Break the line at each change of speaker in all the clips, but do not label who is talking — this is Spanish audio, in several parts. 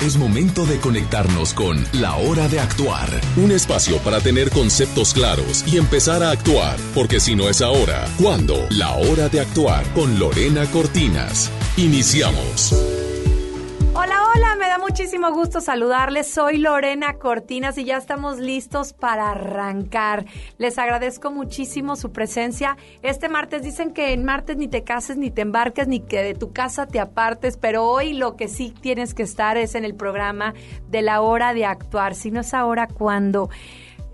Es momento de conectarnos con La Hora de Actuar, un espacio para tener conceptos claros y empezar a actuar, porque si no es ahora, ¿cuándo? La Hora de Actuar con Lorena Cortinas. Iniciamos.
Da muchísimo gusto saludarles. Soy Lorena Cortinas y ya estamos listos para arrancar. Les agradezco muchísimo su presencia. Este martes dicen que en martes ni te cases, ni te embarques, ni que de tu casa te apartes, pero hoy lo que sí tienes que estar es en el programa de la hora de actuar. Si no es ahora, ¿cuándo?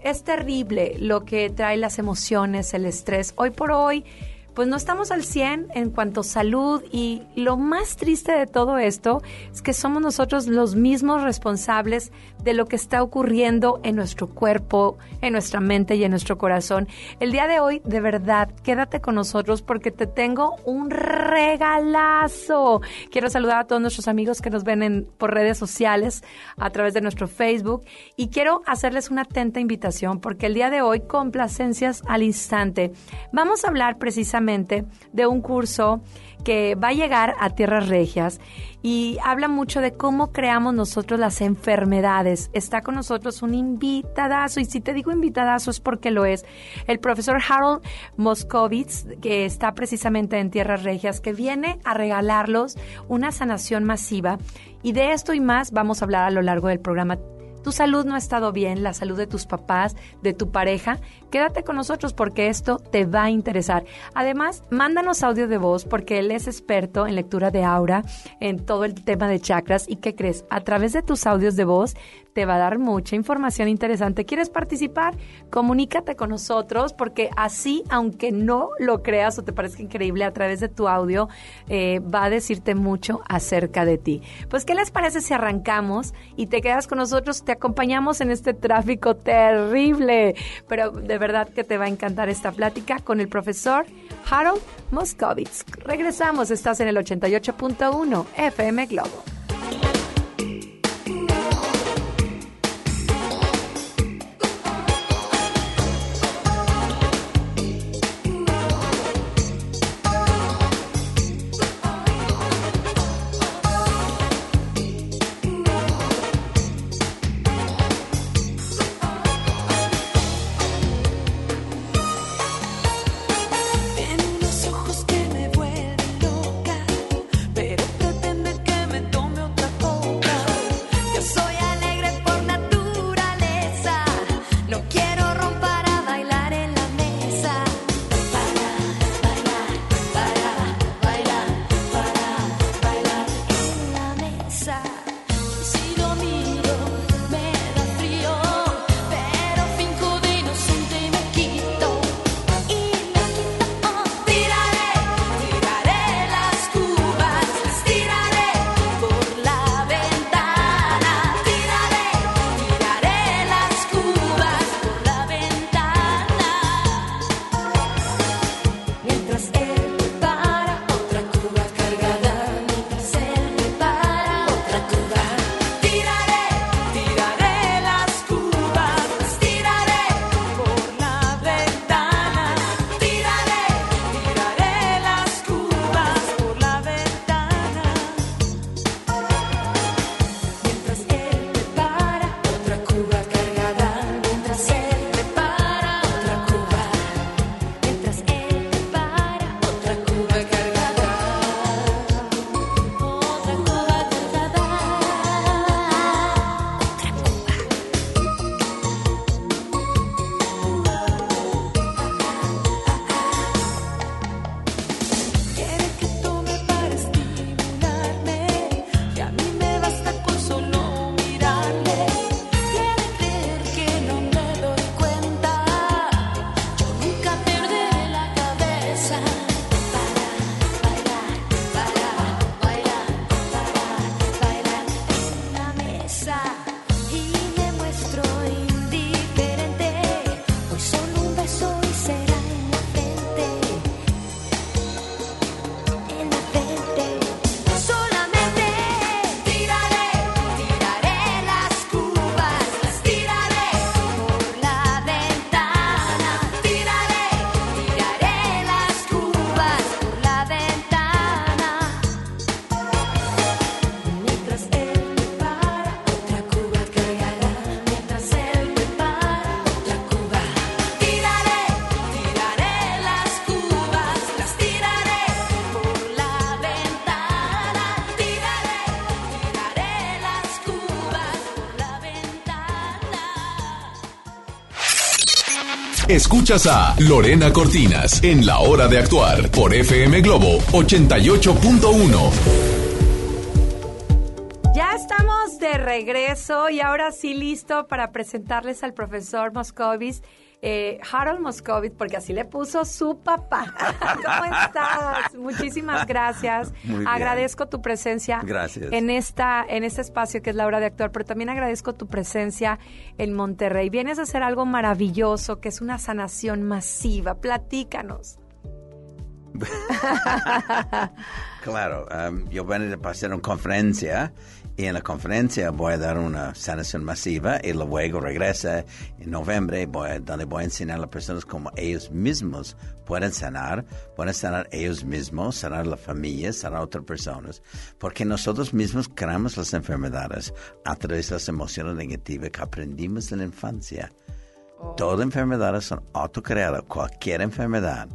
Es terrible lo que trae las emociones, el estrés. Hoy por hoy pues no estamos al 100 en cuanto a salud y lo más triste de todo esto es que somos nosotros los mismos responsables de lo que está ocurriendo en nuestro cuerpo, en nuestra mente y en nuestro corazón. El día de hoy, de verdad, quédate con nosotros porque te tengo un regalazo. Quiero saludar a todos nuestros amigos que nos ven en, por redes sociales a través de nuestro Facebook y quiero hacerles una atenta invitación porque el día de hoy, complacencias al instante, vamos a hablar precisamente de un curso que va a llegar a Tierras Regias y habla mucho de cómo creamos nosotros las enfermedades. Está con nosotros un invitadazo, y si te digo invitadazo es porque lo es, el profesor Harold Moscovitz, que está precisamente en Tierras Regias, que viene a regalarlos una sanación masiva. Y de esto y más vamos a hablar a lo largo del programa tu salud no ha estado bien, la salud de tus papás, de tu pareja, quédate con nosotros porque esto te va a interesar. Además, mándanos audio de voz porque él es experto en lectura de aura, en todo el tema de chakras y ¿qué crees? A través de tus audios de voz te va a dar mucha información interesante. ¿Quieres participar? Comunícate con nosotros porque así, aunque no lo creas o te parezca increíble, a través de tu audio eh, va a decirte mucho acerca de ti. Pues, ¿qué les parece si arrancamos y te quedas con nosotros? Te acompañamos en este tráfico terrible, pero de verdad que te va a encantar esta plática con el profesor Harold Moscovitz. Regresamos, estás en el 88.1 FM Globo.
Escuchas a Lorena Cortinas en La Hora de Actuar por FM Globo 88.1.
Ya estamos de regreso y ahora sí listo para presentarles al profesor Moscovis eh, Harold Moscovitz, porque así le puso su papá. ¿Cómo estás? Muchísimas gracias. Agradezco tu presencia en esta en este espacio que es la hora de actuar, pero también agradezco tu presencia en Monterrey. Vienes a hacer algo maravilloso, que es una sanación masiva. Platícanos.
claro, um, yo vengo de pasar una conferencia y en la conferencia voy a dar una sanación masiva y luego regresa en noviembre donde voy a enseñar a las personas cómo ellos mismos pueden sanar, pueden sanar ellos mismos, sanar la familia, sanar a otras personas, porque nosotros mismos creamos las enfermedades a través de las emociones negativas que aprendimos en la infancia. Oh. Todas enfermedades son autocreadas, cualquier enfermedad.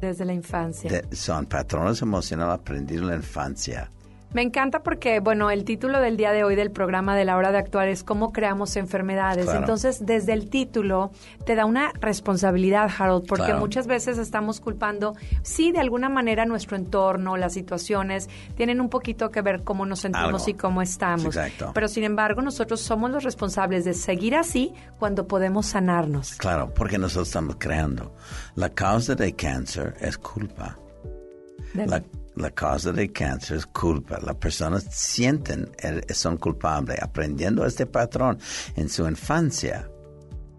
Desde la infancia.
son patrones emocionales aprendidos en la infancia.
Me encanta porque, bueno, el título del día de hoy del programa de la hora de actuar es cómo creamos enfermedades. Entonces, desde el título te da una responsabilidad, Harold, porque muchas veces estamos culpando, sí, de alguna manera nuestro entorno, las situaciones, tienen un poquito que ver cómo nos sentimos y cómo estamos. Exacto. Pero, sin embargo, nosotros somos los responsables de seguir así cuando podemos sanarnos.
Claro, porque nosotros estamos creando. La causa de cáncer es culpa. La, la causa del cáncer es culpa. Las personas sienten, son culpables, aprendiendo este patrón en su infancia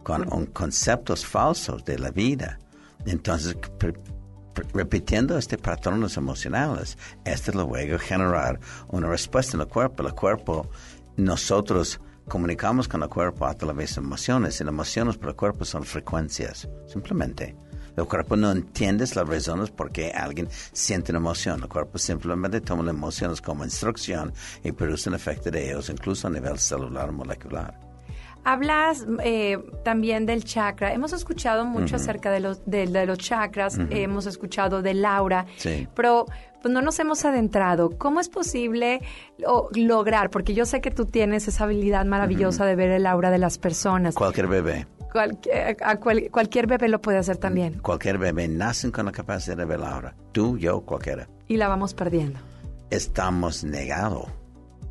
con conceptos falsos de la vida. Entonces, repitiendo este patrones emocionales, este luego generar una respuesta en el cuerpo. El cuerpo, nosotros comunicamos con el cuerpo a través de emociones y las emociones para el cuerpo son frecuencias, simplemente. El cuerpo no entiende las razones por qué alguien siente una emoción. El cuerpo simplemente toma las emociones como instrucción y produce un efecto de ellos, incluso a nivel celular molecular.
Hablas eh, también del chakra. Hemos escuchado mucho acerca de los, de, los chakras, hemos escuchado del aura, pero pues no nos hemos adentrado. ¿Cómo es posible lograr? Porque yo sé que tú tienes esa habilidad maravillosa de ver el aura de las personas.
Cualquier bebé.
Cualquier, cualquier bebé lo puede hacer también.
Cualquier bebé nace con la capacidad de ver la aura. Tú, yo, cualquiera.
Y la vamos perdiendo.
Estamos negados.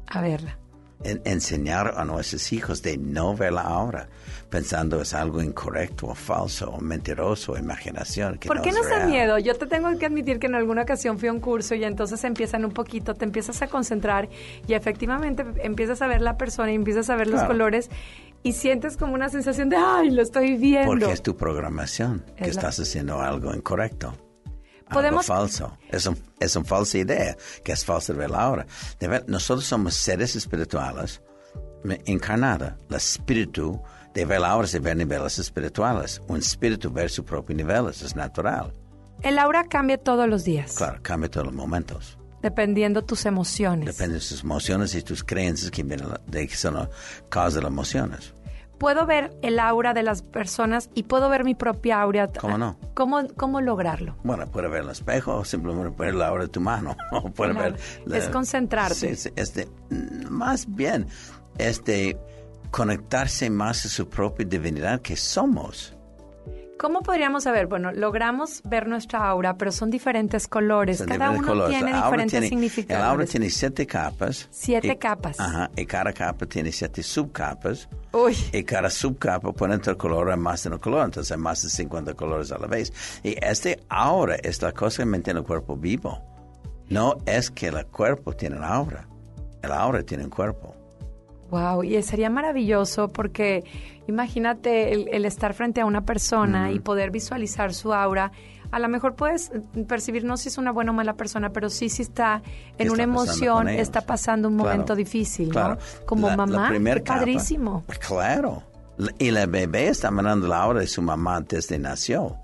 A verla.
enseñar a nuestros hijos de no ver la aura, pensando es algo incorrecto o falso o mentiroso o imaginación.
¿Por qué nos da miedo? Yo te tengo que admitir que en alguna ocasión fui a un curso y entonces empiezan un poquito, te empiezas a concentrar y efectivamente empiezas a ver la persona y empiezas a ver los colores y sientes como una sensación de, ay, lo estoy viendo.
Porque es tu programación, que estás haciendo algo incorrecto. Podemos... Algo falso. Es, un, es una falsa idea, que es falsa de ver la hora. De ver, nosotros somos seres espirituales encarnados. El espíritu de ver la hora es de ver niveles espirituales. Un espíritu ver su propio nivel, es natural.
El aura cambia todos los días.
Claro, cambia todos los momentos.
Dependiendo tus emociones.
Depende de tus emociones y tus creencias que, vienen de, que son la causa de las emociones
puedo ver el aura de las personas y puedo ver mi propia aura.
¿Cómo no?
¿Cómo, cómo lograrlo?
Bueno, puede ver el espejo o simplemente ver la aura de tu mano. puede ver
es concentrarte.
Sí, este, más bien, este, conectarse más a su propia divinidad que somos.
¿Cómo podríamos saber? Bueno, logramos ver nuestra aura, pero son diferentes colores. cada uno tiene diferentes significados.
El aura tiene siete capas.
Siete capas.
Ajá, y cada capa tiene siete subcapas. Uy. Y cada subcapa por dentro el color hay más de un color, entonces hay más de 50 colores a la vez. Y este aura es la cosa que mantiene el cuerpo vivo. No es que el cuerpo tiene aura. El aura tiene un cuerpo.
Wow, y sería maravilloso porque imagínate el, estar frente a una persona y poder visualizar su aura. A lo mejor puedes percibir no si es una buena o mala persona, pero sí si está en una emoción, está pasando un momento difícil, ¿no? Como mamá, qué padrísimo.
Claro. Y la bebé está mirando la aura de su mamá desde nació.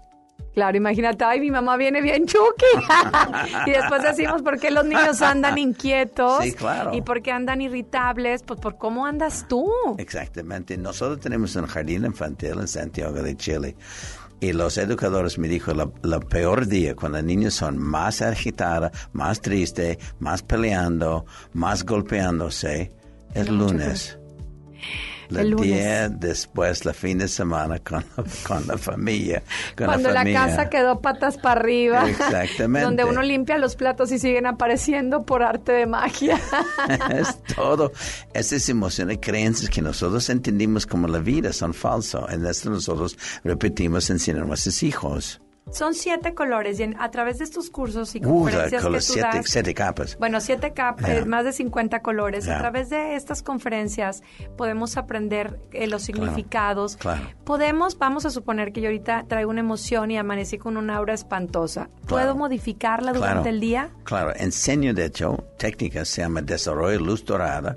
Claro, imagínate, ay, mi mamá viene bien chuki. y después decimos por qué los niños andan inquietos.
Sí, claro.
Y por qué andan irritables, pues por cómo andas tú.
Exactamente. Nosotros tenemos un jardín infantil en Santiago de Chile. Y los educadores me dijo, la, peor día, cuando los niños son más agitados, más tristes, más peleando, más golpeándose, es lunes. El, día después, la fin de semana con, con la familia.
Cuando
la,
casa quedó patas para arriba.
Exactamente.
donde uno limpia los platos y siguen apareciendo por arte de magia.
es todo. Esas emociones creencias que nosotros entendimos como la vida son falsas. En esto nosotros repetimos enseñar a nuestros hijos.
Son siete colores y a través de estos cursos y conferencias que tú
siete,
das,
siete capas.
Bueno, siete capas, más de 50 colores. A través de estas conferencias podemos aprender eh, los significados. Podemos, vamos a suponer que yo ahorita traigo una emoción y amanecí con una aura espantosa. ¿Puedo modificarla durante el día?
Claro, enseño de hecho técnicas, se llama desarrollo luz dorada,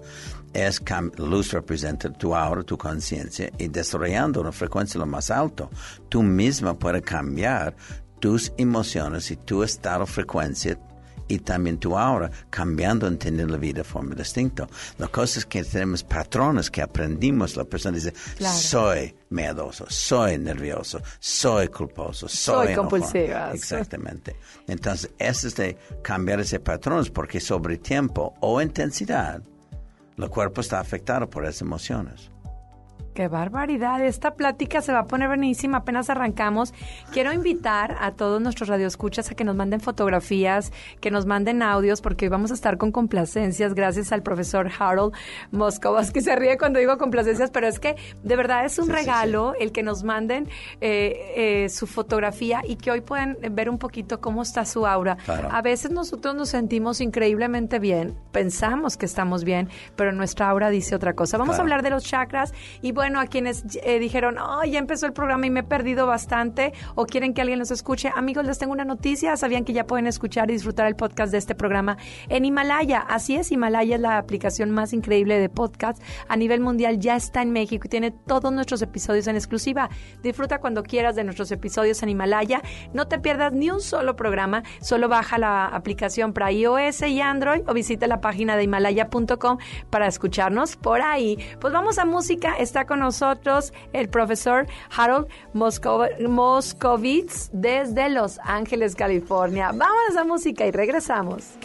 es luz representa tu aura, tu conciencia y desarrollando una frecuencia lo más alto, tú misma puedes cambiar tus emociones y tu estado de frecuencia y también tu aura, cambiando, entendiendo la vida de forma distinta. La cosa es que tenemos patrones que aprendimos. La persona dice, soy miedoso, soy nervioso, soy culposo, soy,
soy compulsiva.
Exactamente. Entonces, eso es de cambiar ese patrón porque sobre tiempo o intensidad, el cuerpo está afectado por esas emociones.
Qué barbaridad. Esta plática se va a poner buenísima. Apenas arrancamos. Quiero invitar a todos nuestros radioescuchas a que nos manden fotografías, que nos manden audios, porque hoy vamos a estar con complacencias gracias al profesor Harold Moscovas, que se ríe cuando digo complacencias, pero es que de verdad es un regalo el que nos manden eh, eh, su fotografía y que hoy pueden ver un poquito cómo está su aura. A veces nosotros nos sentimos increíblemente bien, pensamos que estamos bien, pero nuestra aura dice otra cosa. Vamos a hablar de los chakras y bueno, bueno a quienes eh, dijeron, oh, ya empezó el programa y me he perdido bastante o quieren que alguien los escuche. Amigos, les tengo una noticia. Sabían que ya pueden escuchar y disfrutar el podcast de este programa en Himalaya. Así es, Himalaya es la aplicación más increíble de podcast a nivel mundial. Ya está en México y tiene todos nuestros episodios en exclusiva. Disfruta cuando quieras de nuestros episodios en Himalaya. No te pierdas ni un solo programa. Solo baja la aplicación para iOS y Android o visita la página de himalaya.com para escucharnos por ahí. Pues vamos a música. Está con nosotros el profesor Harold Moscovitz desde Los Ángeles, California. Vamos a música y regresamos.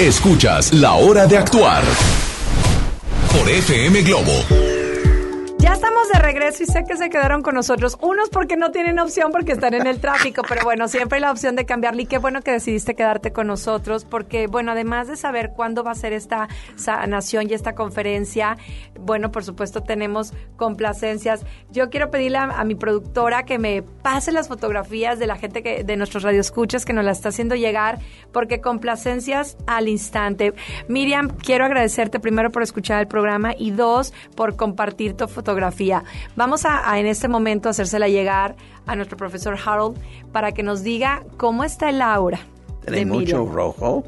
Escuchas La Hora de Actuar por FM Globo
regreso y sé que se quedaron con nosotros. Unos porque no tienen opción porque están en el tráfico, pero bueno, siempre hay la opción de cambiarle. Y qué bueno que decidiste quedarte con nosotros porque, bueno, además de saber cuándo va a ser esta sanación y esta conferencia, bueno, por supuesto tenemos complacencias. Yo quiero pedirle a, mi productora que me pase las fotografías de la gente que de nuestros radioescuchas que nos la está haciendo llegar porque complacencias al instante. Miriam, quiero agradecerte primero por escuchar el programa y dos, por compartir tu fotografía Vamos a, en este momento hacérsela llegar a nuestro profesor Harold para que nos diga cómo está el aura.
Tiene mucho rojo.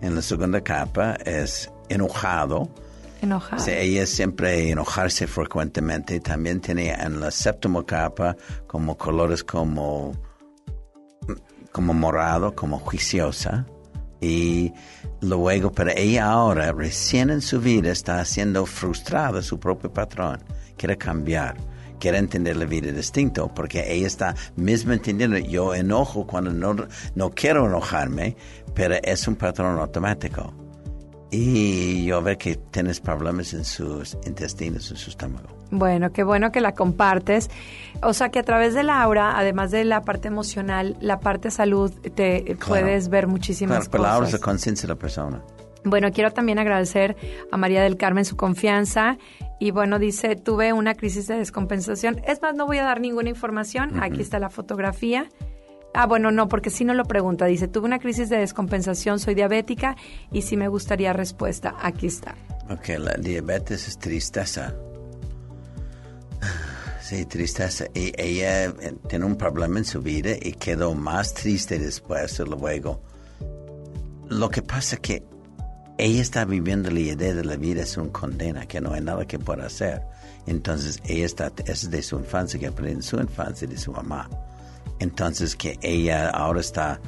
En la segunda capa es enojado.
Enojado.
ella siempre enojarse frecuentemente. También tiene en la séptima capa como colores como, como morado, como juiciosa. Y luego, pero ella ahora, recién en su vida, está siendo frustrada su propio patrón quiere cambiar, quiere entender la vida distinto, porque ella está mismo entendiendo, yo enojo cuando no, no quiero enojarme, pero es un patrón automático. Y yo veo que tienes problemas en sus intestinos, en su estómago.
Bueno, qué bueno que la compartes. O sea que a través de la aura, además de la parte emocional, la parte salud, te puedes ver muchísimas
cosas. Claro, la aura es la conciencia de la persona.
Bueno, quiero también agradecer a María del Carmen su confianza y bueno, dice, tuve una crisis de descompensación. Es más, no voy a dar ninguna información. Aquí está la fotografía. Ah, bueno, no, porque si no lo pregunta. Dice, tuve una crisis de descompensación, soy diabética y si me gustaría respuesta. Aquí está.
Ok, la diabetes es tristeza. Sí, tristeza. Y ella eh, tiene un problema en su vida y quedó más triste después, luego. Lo que pasa que ella está viviendo la idea de la vida es una condena, que no hay nada que pueda hacer. Entonces, ella está, es de su infancia, que aprende en su infancia de su mamá. Entonces, que ella ahora está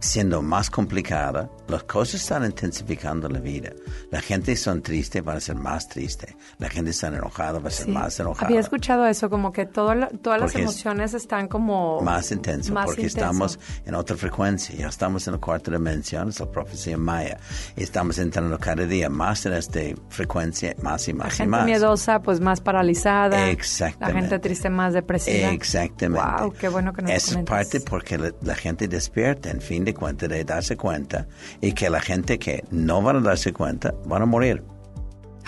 siendo más complicada, las cosas están intensificando la vida. La gente son triste, van a ser más triste. La gente está enojada, va a ser más enojada.
Había escuchado eso, como que todas las emociones están como...
Más intensas, porque estamos en otra frecuencia. Ya estamos en la cuarta dimensión, es la profecía maya. Y estamos entrando cada día más en esta frecuencia, más y más
la gente
más.
miedosa, pues más paralizada.
Exactamente.
La gente triste, más depresiva.
Exactamente.
Wow, qué bueno que nos
Es parte porque la, la gente despierta, en fin de cuenta de darse cuenta y que la gente que no van a darse cuenta van a morir.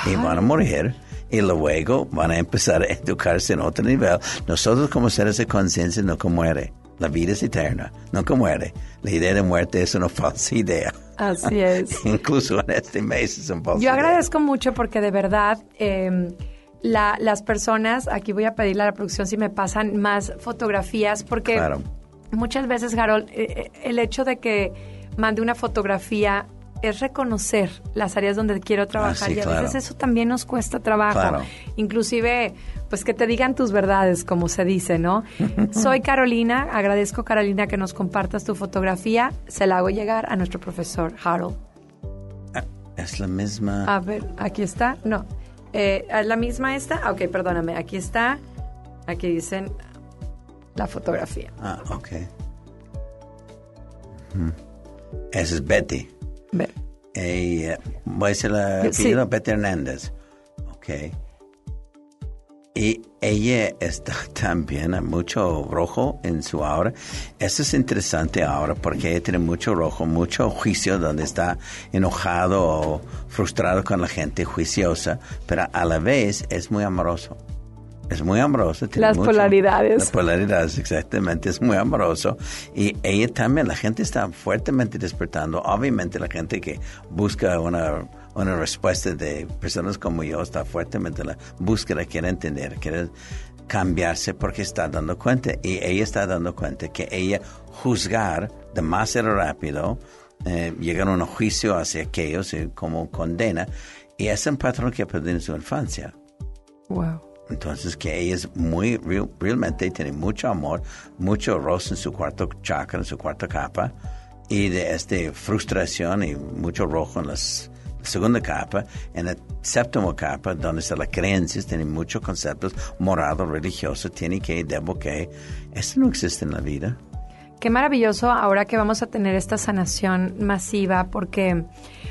Y van a morir y luego van a empezar a educarse en otro nivel. Nosotros como seres de conciencia nunca muere. La vida es eterna, nunca muere. La idea de muerte es una falsa idea.
Así es.
Incluso en este mes es un falsa
Yo agradezco mucho porque de verdad... Eh, las personas, aquí voy a pedirle a la producción si me pasan más fotografías, porque claro muchas veces, Harold, eh, eh, el hecho de que mande una fotografía es reconocer las áreas donde quiero trabajar ah, y a veces eso también nos cuesta trabajo. Inclusive, pues que te digan tus verdades, como se dice, ¿no? Soy Carolina, agradezco Carolina que nos compartas tu fotografía, se la hago llegar a nuestro profesor Harold.
Ah, es la misma.
A ver, aquí está, no. Eh, ¿Es la misma esta? Ok, perdóname, aquí está. Aquí dicen la fotografía.
Ah, ok. Esa es Betty.
Betty.
Eh, voy a decir la sí. Betty Hernández. Ok. Y ella está también mucho rojo en su aura. Eso es interesante ahora porque ella tiene mucho rojo, mucho juicio donde está enojado o frustrado con la gente, juiciosa, pero a la vez es muy amoroso es muy amoroso.
Las polaridades.
Las polaridades, exactamente, es muy amoroso. Y ella también, la gente está fuertemente despertando. Obviamente la gente que busca una, una respuesta de personas como yo está fuertemente en la búsqueda, quiere entender, quiere cambiarse porque está dando cuenta. Y ella está dando cuenta que ella juzgar demasiado rápido, eh, llegar a un juicio hacia aquellos eh, como condena. Y es un patrón que aprendió en su infancia.
Wow.
Entonces, que ella es muy, realmente tiene mucho amor, mucho rosa en su cuarto chakra, en su cuarta capa, y de esta frustración y mucho rojo en la segunda capa. En la séptima capa, donde está la creencia, tiene muchos conceptos morados, religiosos, tiene que, debo que. Eso no existe en la vida.
qué maravilloso ahora que vamos a tener esta sanación masiva porque,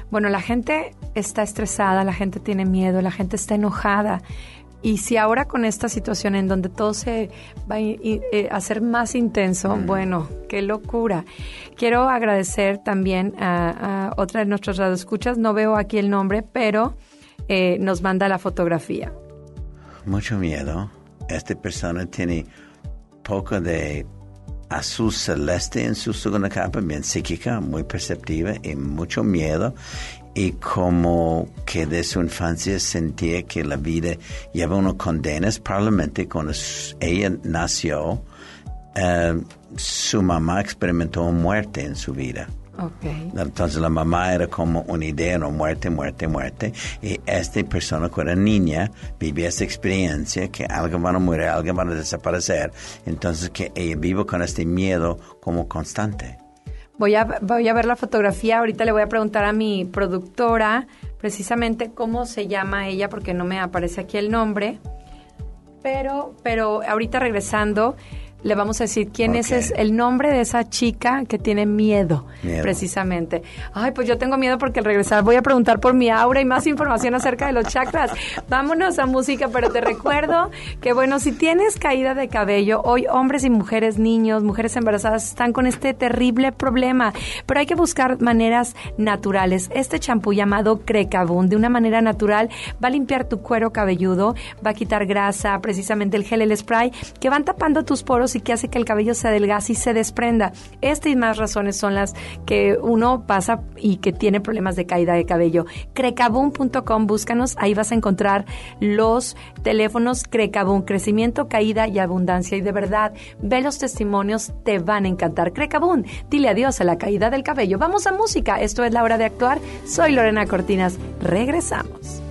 bueno, la gente está estresada, la gente tiene miedo, la gente está enojada. Y si ahora con esta situación en donde todo se va a, eh, hacer más intenso, bueno, qué locura. Quiero agradecer también a, otra de nuestras radioescuchas, no veo aquí el nombre, pero eh, nos manda la fotografía.
Mucho miedo. Esta persona tiene poco de azul celeste en su segunda capa, bien psíquica, muy perceptiva y mucho miedo y como que de su infancia sentía que la vida lleva unas condenas, probablemente cuando ella nació, eh, su mamá experimentó muerte en su vida. Entonces la mamá era como una idea, no muerte, muerte, muerte. Y esta persona cuando era niña vivía esa experiencia que algo van a morir, algo van a desaparecer. Entonces que ella vive con este miedo como constante.
Voy a, voy a ver la fotografía, ahorita le voy a preguntar a mi productora precisamente cómo se llama ella, porque no me aparece aquí el nombre. Pero, pero ahorita regresando, le vamos a decir quién es, el nombre de esa chica que tiene miedo, precisamente. Ay, pues yo tengo miedo porque al regresar voy a preguntar por mi aura y más información acerca de los chakras. Vámonos a música, pero te recuerdo que bueno, si tienes caída de cabello, hoy hombres y mujeres, niños, mujeres embarazadas están con este terrible problema, pero hay que buscar maneras naturales. Este champú llamado Crecabun, de una manera natural, va a limpiar tu cuero cabelludo, va a quitar grasa, precisamente el gel, el spray, que van tapando tus poros y que hace que el cabello se adelgace y se desprenda. Estas y más razones son las que uno pasa y que tiene problemas de caída de cabello. Crecabun.com, búscanos, ahí vas a encontrar los teléfonos Crecabun, crecimiento, caída y abundancia. Y de verdad, ve los testimonios, te van a encantar. Crecabun, dile adiós a la caída del cabello. Vamos a música, esto es la hora de actuar. Soy Lorena Cortinas, regresamos.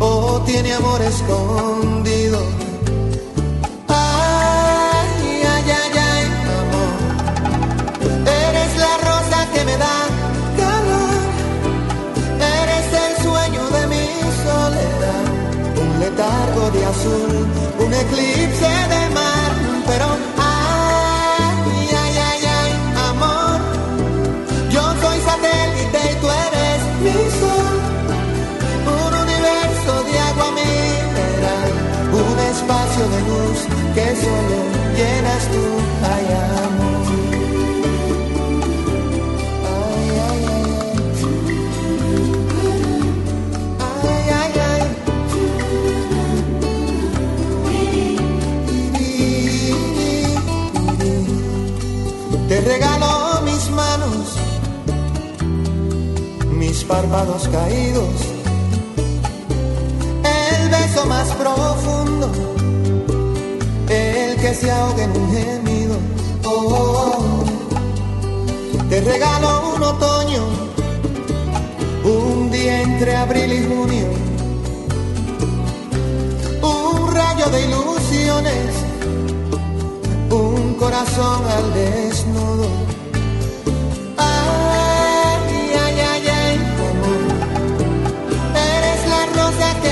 o tiene amor escondido. Ay, ay, ay, ay, amor. Eres la rosa que me da calor. Eres el sueño de mi soledad. Un letargo de azul, un eclipse de mar, pero de luz que solo llenas tú, ay amor. Ay, ay, ay. Ay, ay, Te regalo mis manos, mis párpados caídos, el beso más profundo que se ahogue en un gemido. Oh, oh, oh. Te regalo un otoño, un día entre abril y junio, un rayo de ilusiones, un corazón al desnudo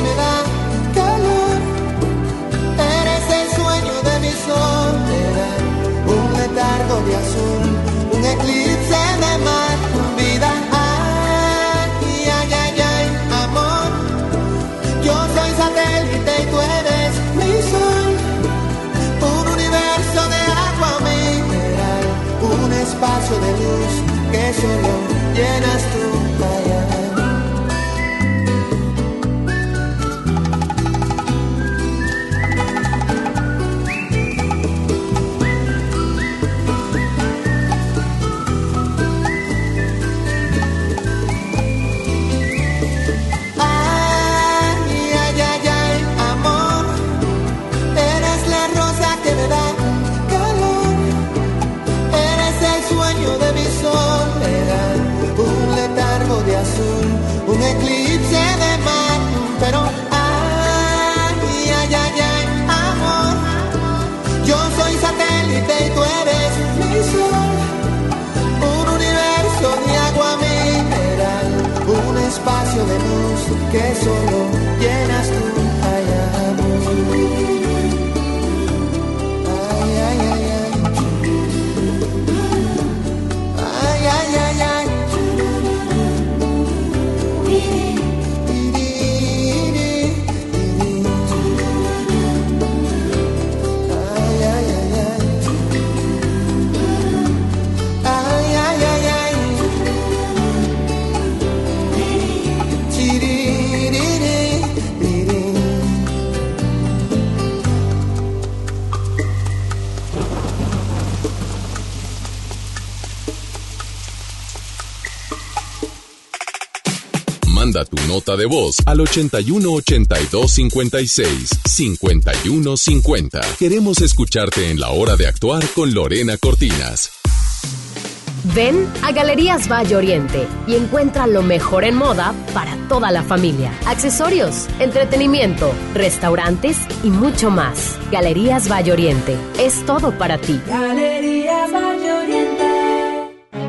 de que que solo llenas tú.
Nota de voz al 81 82 56 51 50. Queremos escucharte en la hora de actuar con Lorena Cortinas.
Ven a Galerías Valle Oriente y encuentra lo mejor en moda para toda la familia. Accesorios, entretenimiento, restaurantes y mucho más. Galerías Valle Oriente es todo para ti.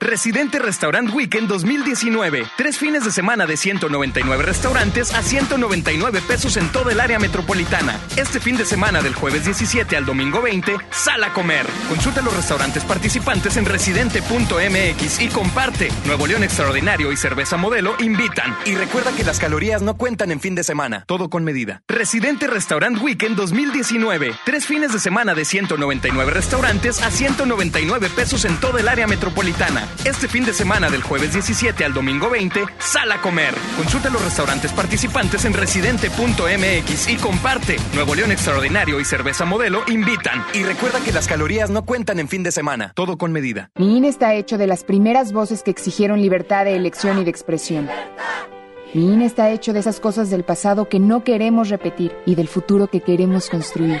Residente Restaurant Weekend 2019. Tres fines de semana de 199 restaurantes a 199 pesos en toda el área metropolitana. Este fin de semana del jueves 17 al domingo 20, sal a comer. Consulta los restaurantes participantes en residente.mx y comparte. Nuevo León Extraordinario y Cerveza Modelo invitan. Y recuerda que las calorías no cuentan en fin de semana. Todo con medida. Residente Restaurant Weekend 2019. Tres fines de semana de 199 restaurantes a 199 pesos en toda el área metropolitana. Este fin de semana del jueves 17 al domingo 20, sal a comer. Consulta los restaurantes participantes en residente.mx y comparte. Nuevo León Extraordinario y Cerveza Modelo invitan. Y recuerda que las calorías no cuentan en fin de semana. Todo con medida.
Mi INE está hecho de las primeras voces que exigieron libertad de elección y de expresión. Mi INE está hecho de esas cosas del pasado que no queremos repetir y del futuro que queremos construir.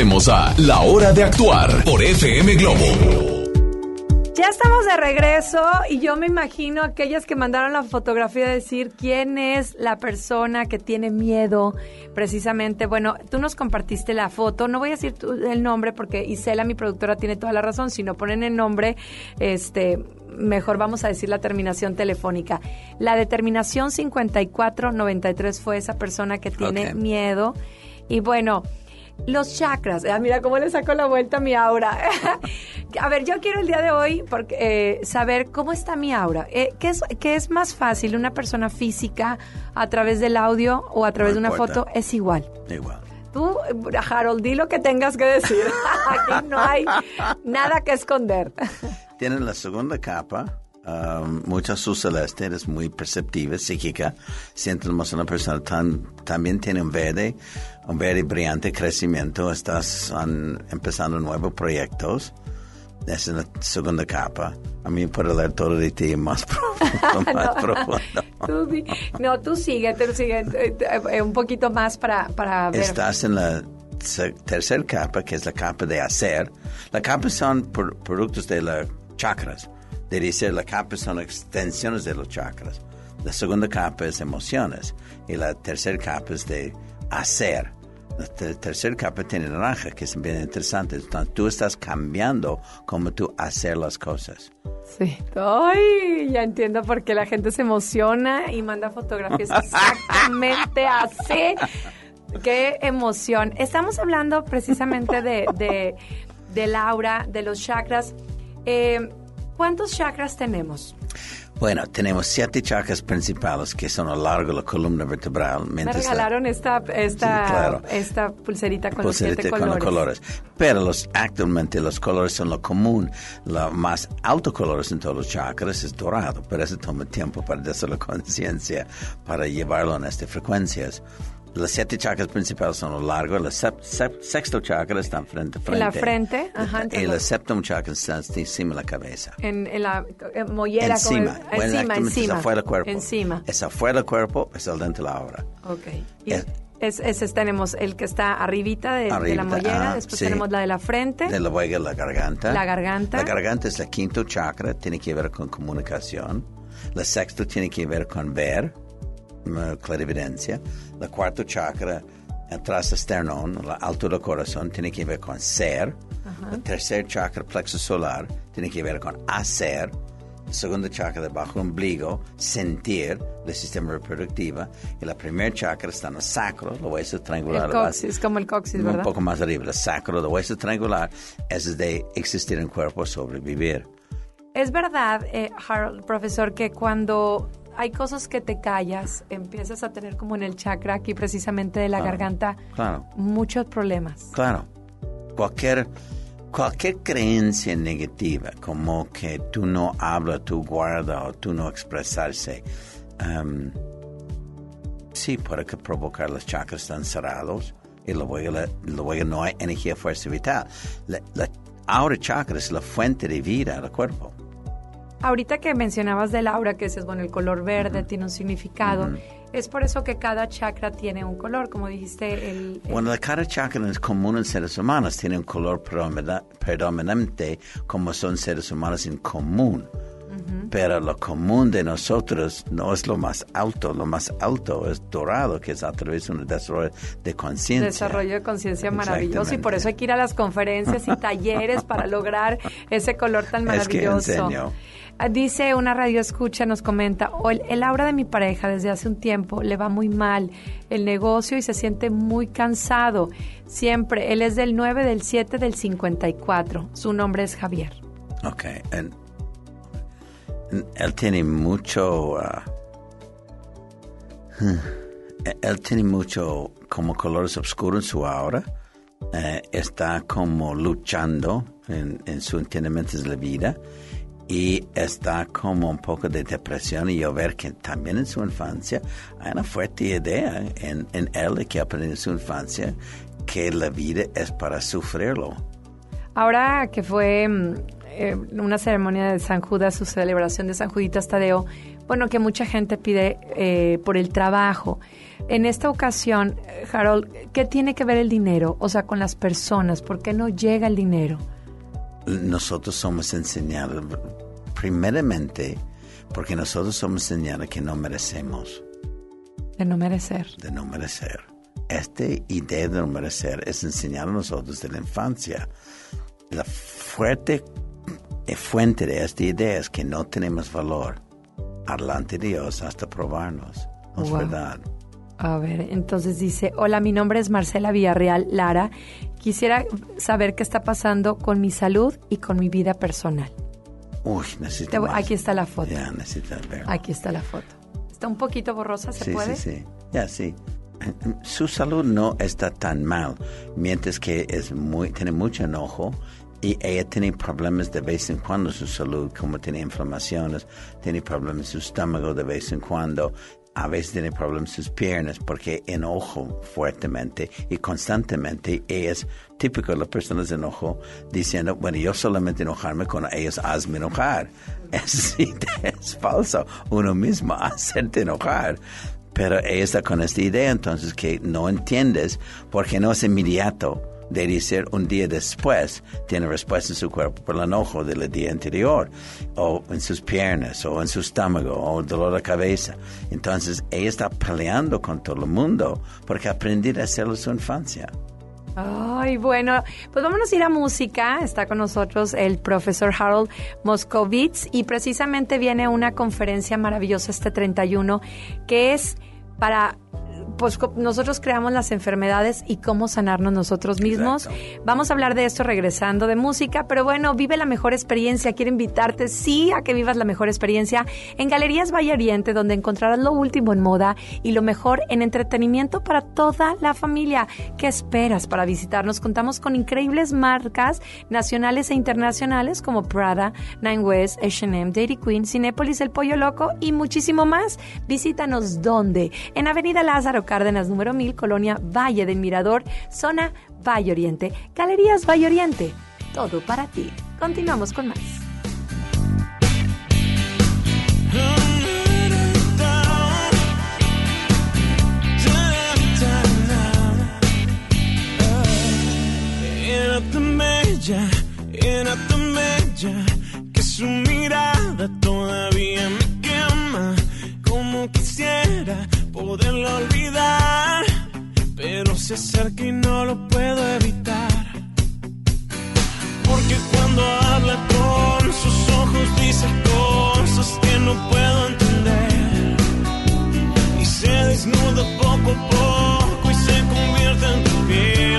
Volvemos a La Hora de Actuar por FM Globo.
Ya estamos de regreso y yo me imagino aquellas que mandaron la fotografía decir quién es la persona que tiene miedo precisamente. Bueno, tú nos compartiste la foto, no voy a decir tu- el nombre porque Isela, mi productora, tiene toda la razón. Si no ponen el nombre, este, mejor vamos a decir la terminación telefónica. La determinación 5493 fue esa persona que tiene miedo. Y bueno, los chakras. Ah, mira cómo le saco la vuelta a mi aura. a ver, yo quiero el día de hoy porque, eh, saber cómo está mi aura. Eh, ¿qué, es, qué es más fácil? ¿Una persona física a través del audio o a través
No
de una foto? Es igual.
Igual.
Tú, Harold, di lo que tengas que decir. Aquí no hay nada que esconder.
Tienen la segunda capa, um, mucha azul celeste, es muy perceptiva, psíquica. Sientes una persona tan, también tiene un verde, un verde brillante crecimiento. Estás an- empezando nuevos proyectos. Esa es la segunda capa. A mí puedo leer todo de ti más profundo. más profundo.
Tú no, tú sigue, tú sigue eh, eh, un poquito más para, para ver.
Estás en la tercera capa, que es la capa de hacer. La capa son por- productos de los chakras. De decir, la capa son extensiones de los chakras. La segunda capa es emociones. Y la tercera capa es de hacer. La ter- tercera capa tiene naranja, que es bien interesante. Entonces, tú estás cambiando cómo tú hacer las cosas.
Sí. Ay, ya entiendo por qué la gente se emociona y manda fotografías exactamente así. Qué emoción. Estamos hablando precisamente de, de, del aura, de los chakras. Eh, ¿Cuántos chakras tenemos?
Bueno, tenemos siete chakras principales, que son a lo largo de la columna vertebral.
Me
mientras la-
regalaron esta, esta,
Sí, claro.
esta pulserita con
pulserita
los siete
con los
colores.
colores. Pero los, actualmente los colores son lo común. Lo más alto colores en todos los chakras es dorado, pero eso toma tiempo para darse la conciencia, para llevarlo en estas frecuencias. Los siete chakras principales son lo largo, el sep- sep- sexto chakra está frente a
En
frente.
la frente, ajá,
Y el
los-
séptimo chakra está encima de la cabeza.
En, en la en mollera. como el-
encima. Bueno,
encima, encima.
Es afuera del cuerpo.
Encima.
Es afuera del cuerpo, es al dentro de la obra.
Ok. Y
Es-
es, ese tenemos el que está arribita de, de la
Arribita,
mollera,
ajá,
después
sí.
tenemos la de la frente.
De luego la garganta.
La garganta.
La garganta es el quinto chakra, tiene que ver con comunicación. La sexto tiene que ver con ver, clarividencia. La cuarto chakra, atrás del sternón, la altura del corazón, tiene que ver con ser. El tercer chakra, plexo solar, tiene que ver con hacer. El segundo chakra, debajo del ombligo, sentir, el sistema reproductivo. Y la primer chakra está en el sacro, los huesos triangulares.
el coxis, como el coxis,
Un
¿verdad?
poco más arriba, el sacro, el hueso triangular, es de existir en cuerpo, sobrevivir.
Es verdad, eh, Harold, profesor, que cuando hay cosas que te callas, empiezas a tener como en el chakra aquí precisamente de la
Claro,
garganta
claro.
muchos problemas.
Claro, cualquier, cualquier creencia negativa, como que tú no hablas, tú guardas o tú no expresarse, um, sí puede que provocar los chakras están cerrados y luego, la- luego no hay energía, fuerza vital. La, la aura chakra es la fuente de vida del cuerpo.
Ahorita que mencionabas del aura, que dices, bueno, el color verde tiene un significado, es por eso que cada chakra tiene un color, como dijiste, el... el-
Bueno, cada chakra es común en seres humanos, tiene un color predomina- predominante como son seres humanos en común. Pero lo común de nosotros no es lo más alto, lo más alto es dorado, que es a través de un desarrollo de conciencia.
Desarrollo de conciencia maravilloso y por eso hay que ir a las conferencias y talleres para lograr ese color tan
Es que
maravilloso.
enseño.
Dice una radio escucha, nos comenta, "O el, aura de mi pareja desde hace un tiempo le va muy mal el negocio y se siente muy cansado. Siempre, él es del 9, del 7, del 54. Su nombre es Javier.
Ok. él tiene mucho... ah, eh, él tiene mucho como colores oscuros en su aura. Eh, está como luchando en, en su entendimiento de la vida y está como un poco de depresión y yo ver que también en su infancia hay una fuerte idea en, en él que aprendió en su infancia que la vida es para sufrirlo.
Ahora que fue mm, eh, una ceremonia de San Judas, su celebración de San Juditas Tadeo, bueno, que mucha gente pide eh, por el trabajo. En esta ocasión, Harold, ¿qué tiene que ver el dinero? O sea, con las personas, ¿por qué no llega el dinero?
Nosotros somos enseñados, primeramente, porque nosotros somos enseñados que no merecemos.
De no merecer.
De no merecer. Esta idea de no merecer es enseñar a nosotros de la infancia. La fuerte fuente de esta idea es que no tenemos valor adelante de Dios hasta probarnos. No es
Wow.
verdad.
A ver, entonces dice, hola, mi nombre es Marcela Villarreal Lara. Quisiera saber qué está pasando con mi salud y con mi vida personal.
Uy, necesito más.
aquí está la foto.
Ya, necesitas ver.
Aquí está la foto. Está un poquito borrosa, ¿se
sí,
puede?
sí, sí. Ya, sí. Su salud no está tan mal, mientras que es muy, tiene mucho enojo y ella tiene problemas de vez en cuando su salud, como tiene inflamaciones, tiene problemas en su estómago de vez en cuando, a veces tiene problemas sus piernas porque enojo fuertemente y constantemente. Es típico de las personas enojo diciendo, bueno, yo solamente enojarme con ellos, hazme enojar. Es, es falso. Uno mismo hacerte enojar. Pero ella está con esta idea entonces que no entiendes porque no es inmediato. Debe ser un día después, tiene respuesta en su cuerpo por el enojo del día anterior, o en sus piernas, o en su estómago, o dolor de cabeza. Entonces ella está peleando con todo el mundo porque aprendió a hacerlo en su infancia.
Ay, bueno, pues vámonos a ir a música. Está con nosotros el profesor Harold Moscovitz y precisamente viene una conferencia maravillosa este 31 que es para pues nosotros creamos las enfermedades y cómo sanarnos nosotros mismos. Vamos a hablar de esto regresando de música, pero bueno, vive la mejor experiencia. Quiero invitarte, sí, a que vivas la mejor experiencia en Galerías Valle Oriente, donde encontrarás lo último en moda y lo mejor en entretenimiento para toda la familia. ¿Qué esperas para visitarnos? Contamos con increíbles marcas nacionales e internacionales como Prada, Nine West, H&M, Dairy Queen, Cinépolis, El Pollo Loco y muchísimo más. Visítanos donde? En Avenida Lázaro Cárdenas, número 1000, Colonia Valle del Mirador, zona Valle Oriente. Galerías Valle Oriente. Todo para ti. Continuamos con más.
Bella, era tan bella que su mirada todavía me quema. Como quisiera poderla olvidar, pero se acerca y no lo puedo evitar. Porque cuando habla con sus ojos dice cosas que no puedo entender. Y se desnuda poco a poco y se convierte en tu piel.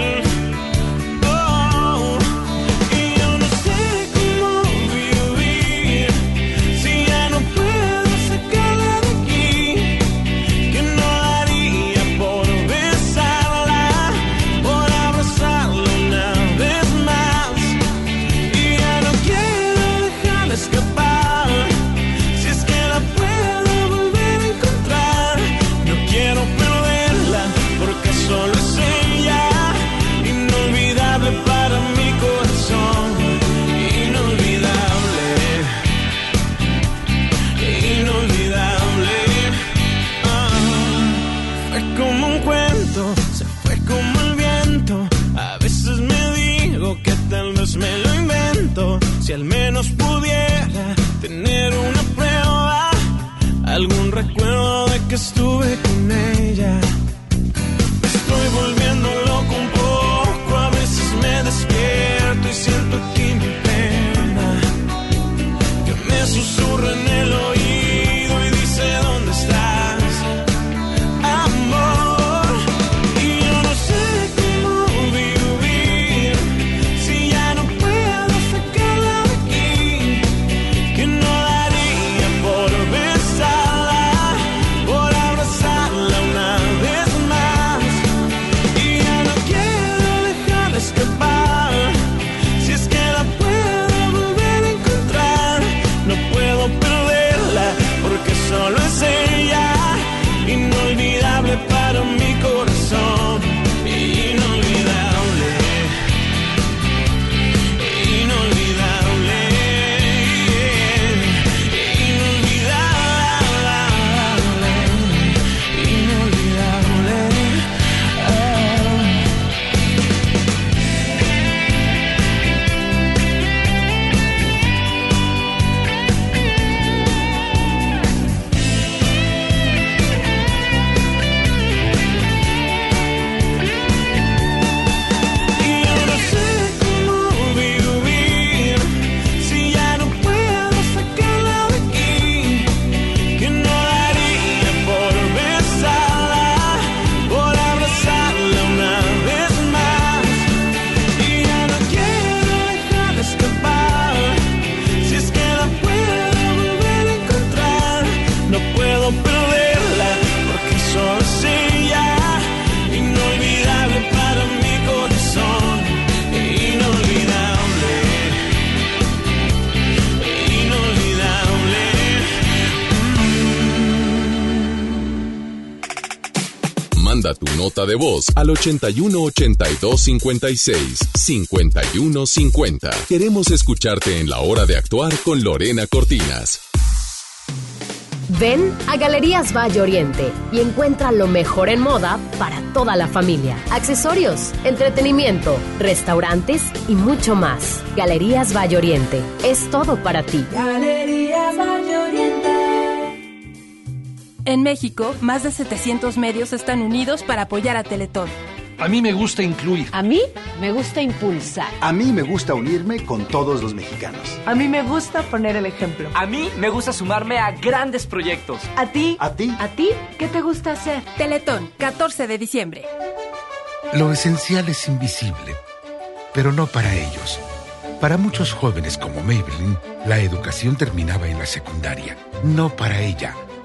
De
voz al 81 82 56 51 50. Queremos escucharte en la hora de actuar con Lorena Cortinas.
Ven a Galerías Valle Oriente y encuentra lo mejor en moda para toda la familia. Accesorios, entretenimiento, restaurantes y mucho más. Galerías Valle Oriente es todo para ti.
En México, más de 700 medios están unidos para apoyar a Teletón.
A mí me gusta incluir.
A mí me gusta impulsar.
A mí me gusta unirme con todos los mexicanos.
A mí me gusta poner el ejemplo.
A mí me gusta sumarme a grandes proyectos.
¿A ti?
¿A ti?
¿A ti? ¿Qué te gusta hacer?
Teletón, 14 de diciembre.
Lo esencial es invisible, pero no para ellos. Para muchos jóvenes como Maybelline, la educación terminaba en la secundaria. No para ella.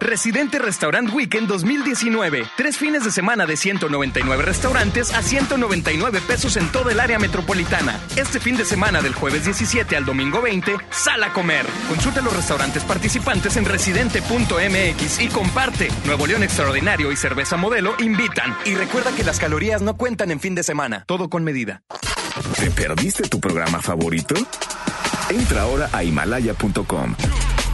Residente Restaurant Weekend 2019. Tres fines de semana de 199 restaurantes a 199 pesos en toda el área metropolitana. Este fin de semana del jueves 17 al domingo 20, sal a comer. Consulta los restaurantes participantes en residente.mx y comparte. Nuevo León Extraordinario y Cerveza Modelo invitan. Y recuerda que las calorías no cuentan en fin de semana. Todo con medida.
¿Te perdiste tu programa favorito? Entra ahora a himalaya.com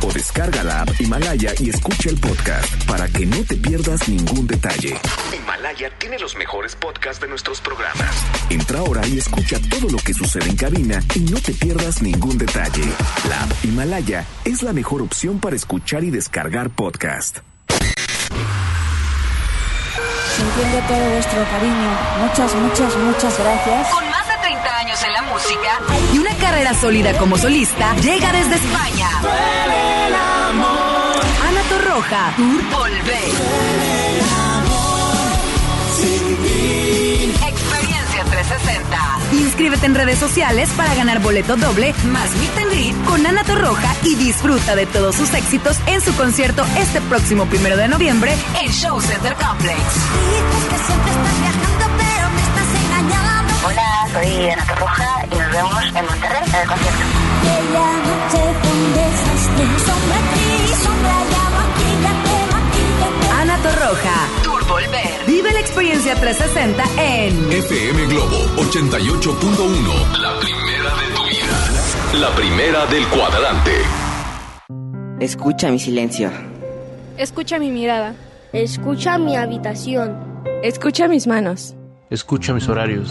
o descarga la app Himalaya y escucha el podcast para que no te pierdas ningún detalle. Himalaya tiene los mejores podcasts de nuestros programas. Entra ahora y escucha todo lo que sucede en cabina y no te pierdas ningún detalle. La app Himalaya es la mejor opción para escuchar y descargar podcast.
Se entiende todo vuestro cariño. Muchas, muchas, muchas gracias.
Con más de 30 años en la música y una carrera sólida como solista, llega desde España. Ana Torroja, Tour Volver. Experiencia 360. Inscríbete en redes sociales para ganar boleto doble más meet and greet con Ana Torroja y disfruta de todos sus éxitos en su concierto este próximo primero de noviembre en Show Center Complex.
Hola, soy Ana Torroja y nos vemos en Monterrey en el concierto.
Ana Torroja, Tour Volver. Vive la experiencia 360 en
FM Globo 88.1. La primera de tu vida. La primera del cuadrante.
Escucha mi silencio.
Escucha mi mirada. Escucha mi habitación.
Escucha mis manos.
Escucha mis horarios.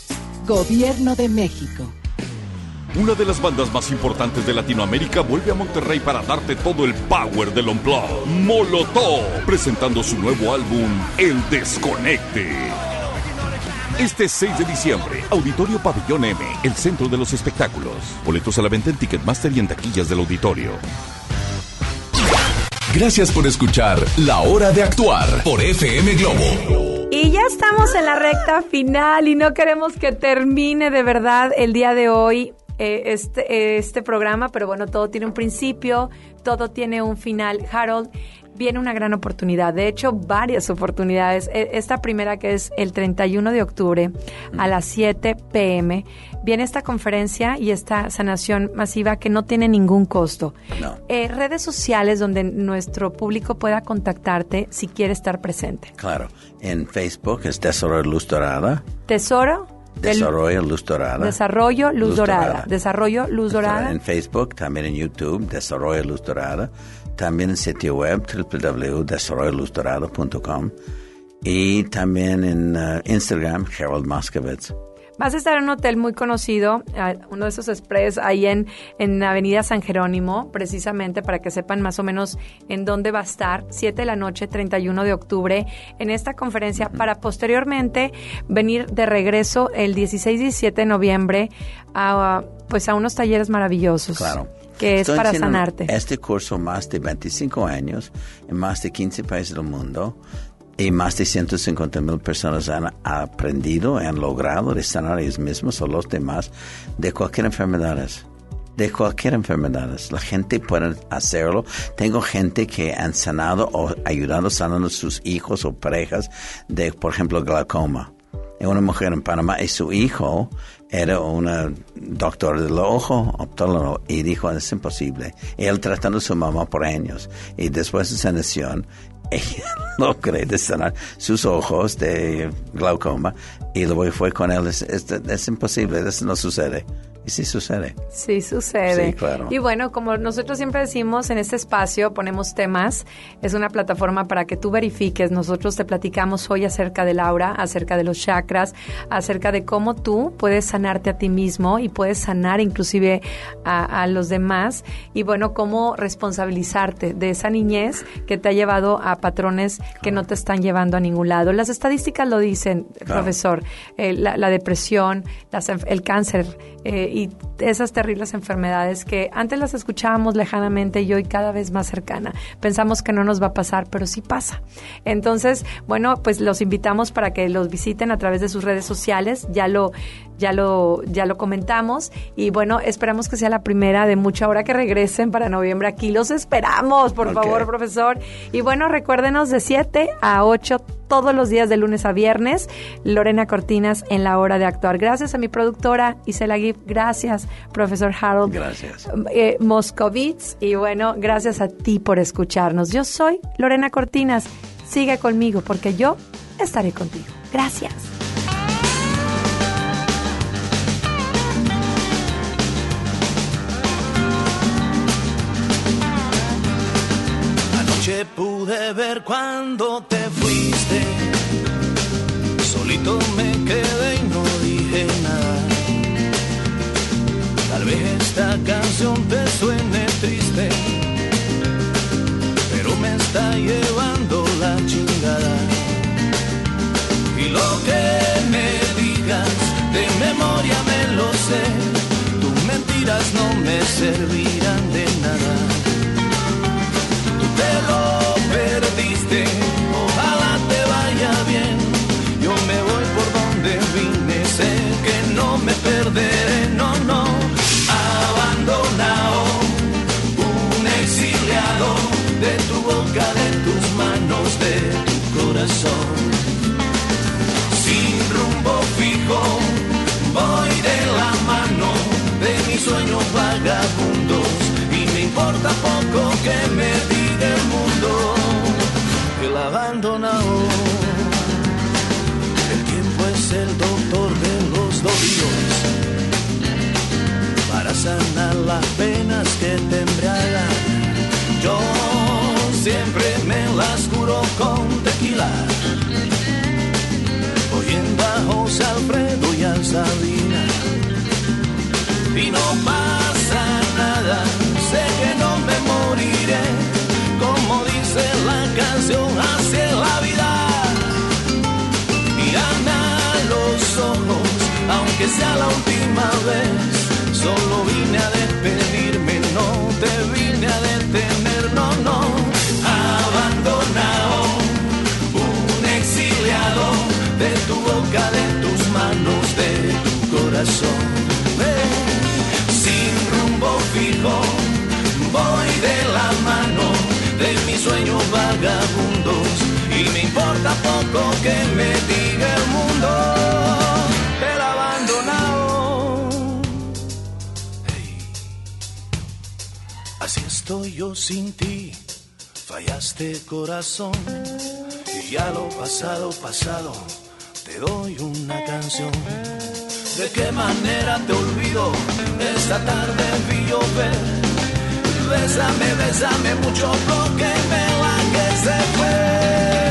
Gobierno de México.
Una de las bandas más importantes de Latinoamérica vuelve a Monterrey para darte todo el power del Unplugged. Molotov, presentando su nuevo álbum, El Desconecte. Este 6 de diciembre, Auditorio Pabellón M, el centro de los espectáculos. Boletos a la venta en Ticketmaster y en taquillas del auditorio.
Gracias por escuchar La Hora de Actuar por FM Globo.
Y ya estamos en la recta final y no queremos que termine de verdad el día de hoy eh, este, este programa, pero bueno, todo tiene un principio, todo tiene un final. Harold, viene una gran oportunidad, de hecho varias oportunidades. E, esta primera que es el 31 de octubre a las 7 pm, viene esta conferencia y esta sanación masiva que no tiene ningún costo. Eh, redes sociales donde nuestro público pueda contactarte si quiere estar presente.
Claro, en Facebook es Tesoro Luz Dorada.
¿Tesoro?
Desarrollo Luz Dorada.
Desarrollo Luz, Dorada. Desarrollo Luz Dorada.
En Facebook, también en YouTube, Desarrollo Luz Dorada. También en sitio web www.desarrolloluzdorado.com y también en uh, Instagram, Harold Moskovitz.
Vas a estar en un hotel muy conocido, uno de esos express ahí en, en Avenida San Jerónimo, precisamente para que sepan más o menos en dónde va a estar, 7 de la noche, 31 de octubre, en esta conferencia, para posteriormente venir de regreso el 16-17 de noviembre a, pues a unos talleres maravillosos.
Claro
que es para sanarte.
Este curso más de 25 años en más de 15 países del mundo y más de 150 mil personas han aprendido, han logrado de sanar ellos mismos o los demás de cualquier enfermedad. De cualquier enfermedad. La gente puede hacerlo. Tengo gente que han sanado o ayudado sanando a sus hijos o parejas de, por ejemplo, glaucoma. Una mujer en Panamá y su hijo era un doctor del ojo, optólogo, y dijo, es imposible. Él tratando a su mamá por años. Y después de sanación, ella logró sanar sus ojos de glaucoma y luego fue con él. Es, es imposible, eso no sucede. Y sí sucede.
Sí sucede.
Sí, claro.
Y bueno, como nosotros siempre decimos, en este espacio ponemos temas. Es una plataforma para que tú verifiques. Nosotros te platicamos hoy acerca del aura, acerca de los chakras, acerca de cómo tú puedes sanarte a ti mismo y puedes sanar inclusive a, a los demás. Y bueno, cómo responsabilizarte de esa niñez que te ha llevado a patrones que no te están llevando a ningún lado. Las estadísticas lo dicen, profesor. Eh, la, depresión, el cáncer. Eh, y esas terribles enfermedades que antes las escuchábamos lejanamente y hoy cada vez más cercana. Pensamos que no nos va a pasar, pero sí pasa. Entonces, bueno, pues los invitamos para que los visiten a través de sus redes sociales. Ya lo ya lo, ya lo comentamos y bueno, esperamos que sea la primera de mucha hora que regresen para noviembre aquí. Los esperamos, por favor, profesor. Y bueno, recuérdenos de 7 a 8 todos los días de lunes a viernes. Lorena Cortinas en la hora de actuar. Gracias a mi productora Isela Gibb. Gracias, profesor Harold.
Gracias.
Eh, Moscovitz. Y bueno, gracias a ti por escucharnos. Yo soy Lorena Cortinas. Sigue conmigo porque yo estaré contigo. Gracias.
Ver cuando te fuiste. Solito me quedé y no dije nada. Tal vez esta canción te suene triste, pero me está llevando la chingada. Y lo que me digas de memoria me lo sé, tus mentiras no me servirán de ojalá te vaya bien. Yo me voy por donde vine, sé que no me perderé, no, no. Abandonado, un exiliado. De tu boca, de tus manos, de tu corazón. Sin rumbo fijo, voy de la mano de mis sueños vagabundos. Y me importa poco que me abandonado, el tiempo es el doctor de los dolidos para sanar las penas que te. Yo siempre me las curo con tequila. Oyendo a José Alfredo y a Sabina. Y no pasa nada, sé que no me moriré. Como dice la canción, aunque sea la última vez. Solo vine a despedirme, sin ti, fallaste corazón, y ya lo pasado, pasado, te doy una canción. ¿De qué manera te olvido? Esta tarde vi llover bésame, bésame mucho porque me la que se fue.